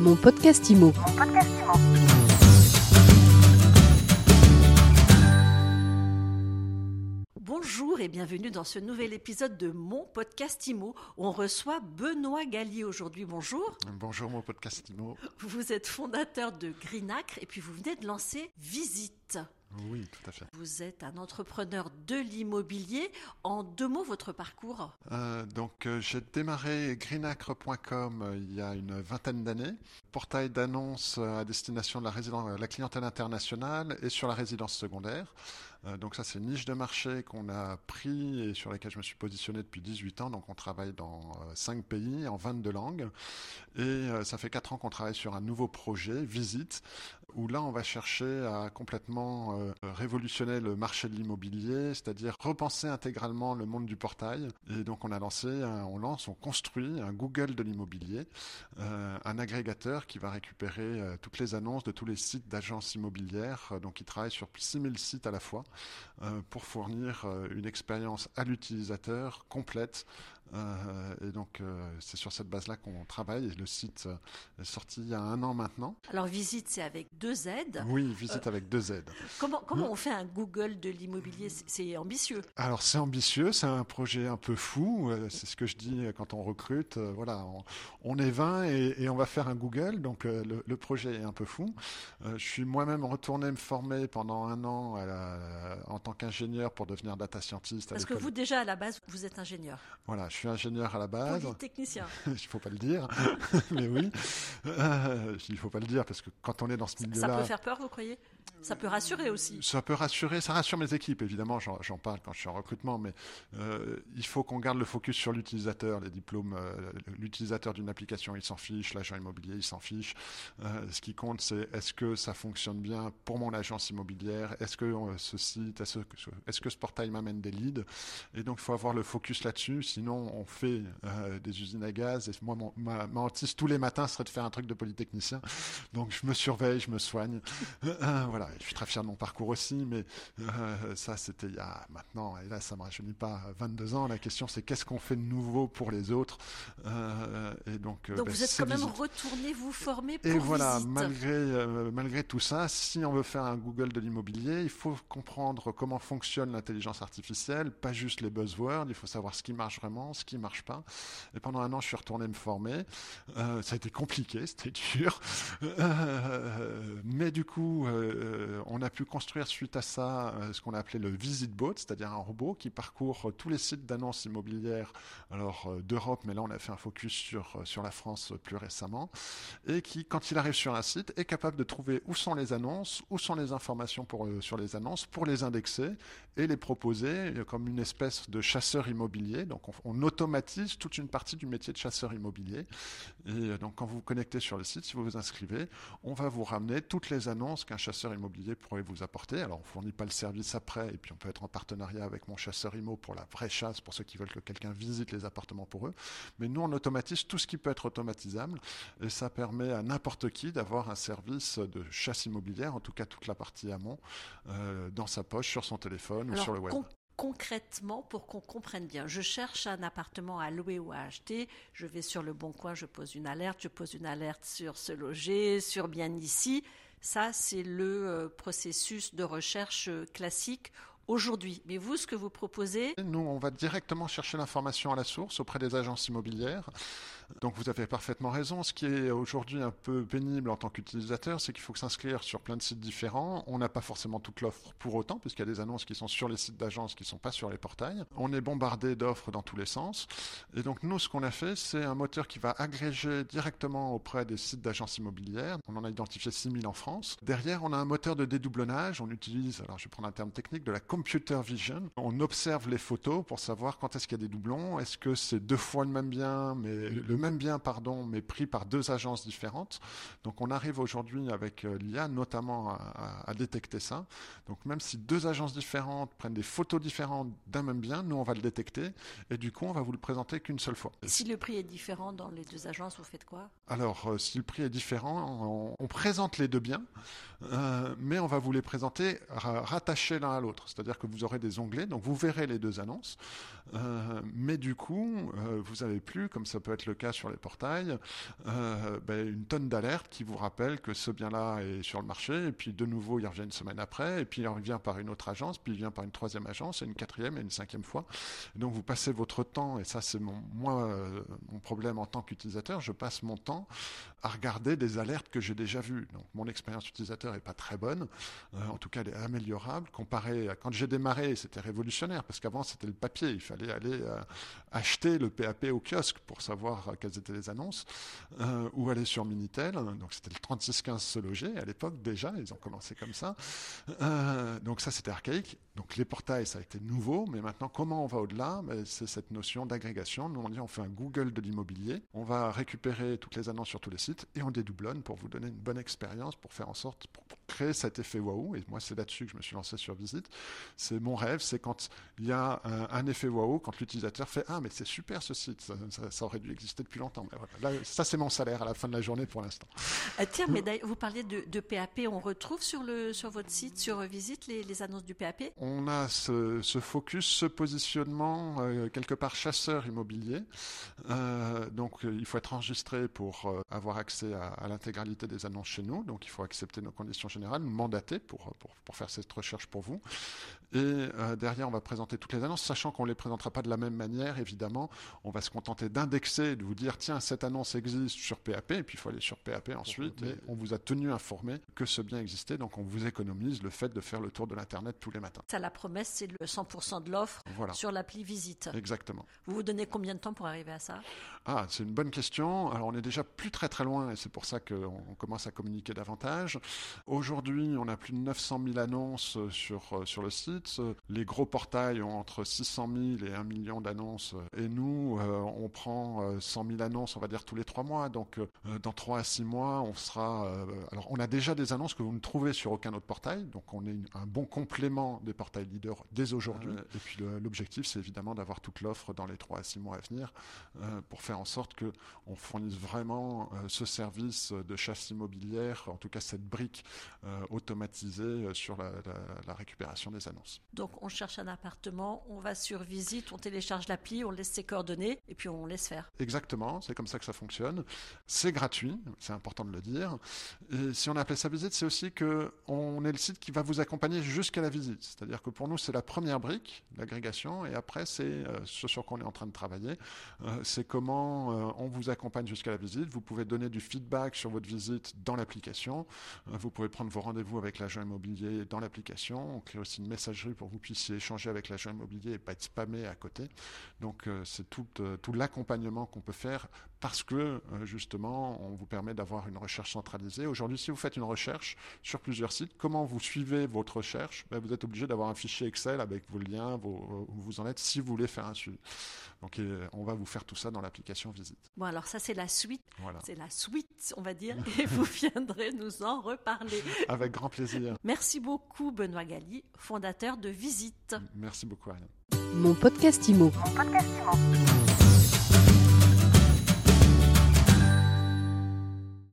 Mon podcast IMO. Bonjour et bienvenue dans ce nouvel épisode de mon podcast IMO on reçoit Benoît Gallier aujourd'hui. Bonjour. Bonjour mon podcast IMO. Vous êtes fondateur de Greenacre et puis vous venez de lancer Visite. Oui, tout à fait. Vous êtes un entrepreneur de l'immobilier. En deux mots, votre parcours euh, Donc, euh, j'ai démarré greenacre.com euh, il y a une vingtaine d'années. Portail d'annonces à destination de la, la clientèle internationale et sur la résidence secondaire. Euh, donc ça, c'est une niche de marché qu'on a pris et sur laquelle je me suis positionné depuis 18 ans. Donc on travaille dans 5 euh, pays, en 22 langues. Et euh, ça fait 4 ans qu'on travaille sur un nouveau projet, Visite, où là, on va chercher à complètement révolutionner le marché de l'immobilier, c'est-à-dire repenser intégralement le monde du portail. Et donc on a lancé, on lance, on construit un Google de l'immobilier, un agrégateur qui va récupérer toutes les annonces de tous les sites d'agences immobilières. Donc il travaille sur 6000 sites à la fois. Euh, pour fournir euh, une expérience à l'utilisateur complète euh, et donc, c'est sur cette base-là qu'on travaille. le site est sorti il y a un an maintenant. Alors, visite, c'est avec deux Z. Oui, visite avec deux Z. Comment, comment on fait un Google de l'immobilier? C'est ambitieux. Alors, c'est ambitieux. C'est un projet un peu fou. C'est ce que je dis quand on recrute. Voilà, on, est 20 et, on va faire un Google. Donc, le, projet est un peu fou. je suis moi-même retourné me former pendant un an en tant qu'ingénieur pour devenir data scientist. Parce que vous, déjà, à la base, vous êtes ingénieur. Voilà, je suis ingénieur à la base. Polytechnicien. il ne faut pas le dire, mais oui. Euh, il ne faut pas le dire parce que quand on est dans ce milieu-là. Ça peut faire peur, vous croyez? Ça peut rassurer aussi. Ça peut rassurer, ça rassure mes équipes, évidemment, j'en parle quand je suis en recrutement, mais euh, il faut qu'on garde le focus sur l'utilisateur, les diplômes, euh, l'utilisateur d'une application, il s'en fiche, l'agent immobilier, il s'en fiche. Euh, ce qui compte, c'est est-ce que ça fonctionne bien pour mon agence immobilière, est-ce que ce site, est-ce que ce portail m'amène des leads? Et donc, il faut avoir le focus là-dessus, sinon on fait des usines à gaz, et moi, mon, ma, ma hantise tous les matins serait de faire un truc de polytechnicien. Donc, je me surveille, je me soigne. Voilà je suis très fier de mon parcours aussi, mais euh, ça, c'était il y a maintenant, et là, ça ne me rajeunit pas 22 ans. La question, c'est qu'est-ce qu'on fait de nouveau pour les autres euh, Et donc, euh, donc ben, vous êtes quand même retourné vous former pour Et voilà, malgré, malgré tout ça, si on veut faire un Google de l'immobilier, il faut comprendre comment fonctionne l'intelligence artificielle, pas juste les buzzwords, il faut savoir ce qui marche vraiment, ce qui ne marche pas. Et pendant un an, je suis retourné me former. ça a été compliqué, c'était dur. mais du coup, euh, on a pu construire suite à ça euh, ce qu'on a appelé le Visit Bot, c'est-à-dire un robot qui parcourt euh, tous les sites d'annonces immobilières alors d'Europe, mais là on a fait un focus sur, sur la France plus récemment, et qui, quand il arrive sur un site, est capable de trouver où sont les annonces, où sont les informations sur les annonces, pour les indexer et les proposer comme une espèce de chasseur immobilier. Donc on, on automatise toute une partie du métier de chasseur immobilier. Et donc quand vous vous connectez sur le site, si vous vous inscrivez, on va vous ramener toutes les annonces qu'un chasseur immobilier pourrait vous apporter. Alors, on ne fournit pas le service après, et puis on peut être en partenariat avec mon chasseur IMO pour la vraie chasse, pour ceux qui veulent que quelqu'un visite les appartements pour eux. Mais nous, on automatise tout ce qui peut être automatisable, et ça permet à n'importe qui d'avoir un service de chasse immobilière, en tout cas toute la partie amont, euh, dans sa poche, sur son téléphone ou sur le web concrètement pour qu'on comprenne bien. Je cherche un appartement à louer ou à acheter, je vais sur le bon coin, je pose une alerte, je pose une alerte sur ce loger, sur bien ici. Ça, c'est le euh, processus de recherche euh, classique aujourd'hui. Mais vous, ce que vous proposez Nous, on va directement chercher l'information à la source auprès des agences immobilières. Donc vous avez parfaitement raison. Ce qui est aujourd'hui un peu pénible en tant qu'utilisateur, c'est qu'il faut s'inscrire sur plein de sites différents. On n'a pas forcément toute l'offre pour autant, puisqu'il y a des annonces qui sont sur les sites d'agences qui ne sont pas sur les portails. On est bombardé d'offres dans tous les sens. Et donc nous, ce qu'on a fait, c'est un moteur qui va agréger directement auprès des sites d'agences immobilières. On en a identifié 6000 en France. Derrière, on a un moteur de dédoublonnage. On utilise, alors je vais prendre un terme technique, de la computer vision. On observe les photos pour savoir quand est-ce qu'il y a des doublons. Est-ce que c'est deux fois le même bien, mais le même bien, pardon, mais pris par deux agences différentes. Donc on arrive aujourd'hui avec euh, l'IA notamment à, détecter ça. Donc même si deux agences différentes prennent des photos différentes d'un même bien, nous on va le détecter et du coup on va vous le présenter qu'une seule fois. si le prix est différent dans les deux agences, vous faites quoi? Alors euh, si le prix est différent, on, présente les deux biens, euh, mais on va vous les présenter rattachés l'un à l'autre. C'est-à-dire que vous aurez des onglets, donc vous verrez les deux annonces, mais du coup vous n'avez plus, comme ça peut être le cas sur les portails, ben, une tonne d'alertes qui vous rappellent que ce bien-là est sur le marché, et puis de nouveau il revient une semaine après, et puis il revient par une autre agence, puis il vient par une troisième agence, et une quatrième et une cinquième fois. donc vous passez votre temps, et ça c'est moi mon problème en tant qu'utilisateur, je passe mon temps à regarder des alertes que j'ai déjà vues. Donc mon expérience utilisateur n'est pas très bonne, en tout cas elle est améliorable. Comparé à quand j'ai démarré, c'était révolutionnaire, parce qu'avant c'était le papier, il fallait aller acheter le PAP au kiosque pour savoir quelles étaient les annonces, ou aller sur Minitel, donc c'était le 3615 se loger à l'époque déjà, ils ont commencé comme ça. Euh, donc ça c'était archaïque. Donc les portails ça a été nouveau, mais maintenant comment on va au-delà? Ben, C'est cette notion d'agrégation. Nous on dit on fait un Google de l'immobilier, on va récupérer toutes les annonces sur tous les sites et on dédoublonne pour vous donner une bonne expérience, pour faire en sorte, créer cet effet waouh. Et moi c'est là-dessus que je me suis lancé sur Visite. C'est mon rêve, c'est quand il y a un, effet waouh, quand l'utilisateur fait ah mais c'est super ce site, ça, aurait dû exister depuis longtemps. Là, ça c'est mon salaire à la fin de la journée pour l'instant. Euh, tiens, mais vous parliez de, PAP, on retrouve sur, le, sur votre site, sur Visite, les, annonces du PAP On a ce, focus, ce positionnement euh, quelque part chasseur immobilier. Euh, donc il faut être enregistré pour avoir accès à, l'intégralité des annonces chez nous. Donc il faut accepter nos conditions générales, nous mandater pour, pour, pour faire cette recherche pour vous. Et derrière, on va présenter toutes les annonces, sachant qu'on ne les présentera pas de la même manière, évidemment. On va se contenter d'indexer, de vous dire, tiens, cette annonce existe sur PAP, et puis il faut aller sur PAP ensuite, et on vous a tenu informé que ce bien existait, donc on vous économise le fait de faire le tour de l'Internet tous les matins. Ça, la promesse, c'est le 100% de l'offre sur l'appli Visite. Exactement. Vous vous donnez combien de temps pour arriver à ça? Ah, c'est une bonne question. Alors, on est déjà plus très très loin, et c'est pour ça qu'on commence à communiquer davantage. Aujourd'hui, on a plus de 900 000 annonces sur, euh, sur le site. Les gros portails ont entre 600 000 et 1 million d'annonces, et nous, euh, on prend 100 euh, 000 annonces, on va dire, tous les trois mois. Donc, dans 3 à 6 mois, on sera. Euh, alors, on a déjà des annonces que vous ne trouvez sur aucun autre portail, donc on est un bon complément des portails leaders dès aujourd'hui. et puis, l'objectif, c'est évidemment d'avoir toute l'offre dans les 3 à 6 mois à venir euh, pour faire en sorte que on fournisse vraiment euh, ce service de chasse immobilière, en tout cas cette brique automatisée sur la, la, récupération des annonces. Donc, on cherche un appartement, on va sur visite, on télécharge l'appli, on laisse ses coordonnées et puis on laisse faire. Exactement, c'est comme ça que ça fonctionne. C'est gratuit, c'est important de le dire. Et si on appelle ça visite, c'est aussi que on est le site qui va vous accompagner jusqu'à la visite. C'est-à-dire que pour nous, c'est la première brique, l'agrégation, et après, c'est euh, ce sur quoi on est en train de travailler. Euh, c'est comment euh, on vous accompagne jusqu'à la visite. Vous pouvez donner du feedback sur votre visite dans l'application. vous pouvez prendre vos rendez-vous avec l'agent immobilier dans l'application. On crée aussi une messagerie pour que vous puissiez échanger avec l'agent immobilier et pas être spammé à côté. Donc, c'est tout, tout l'accompagnement qu'on peut faire parce que justement, on vous permet d'avoir une recherche centralisée. Aujourd'hui, si vous faites une recherche sur plusieurs sites, comment vous suivez votre recherche? Ben, Vous êtes obligé d'avoir un fichier Excel avec vos liens, vos, où vous en êtes, si vous voulez faire un suivi. Donc, on va vous faire tout ça dans l'application Visite. Bon, alors ça, c'est la suite. C'est la suite, on va dire, et vous viendrez nous en reparler. Avec grand plaisir. Merci beaucoup, Benoît Galli, fondateur de Visite. Merci beaucoup, Ariane. Mon podcast Mon podcast Imo.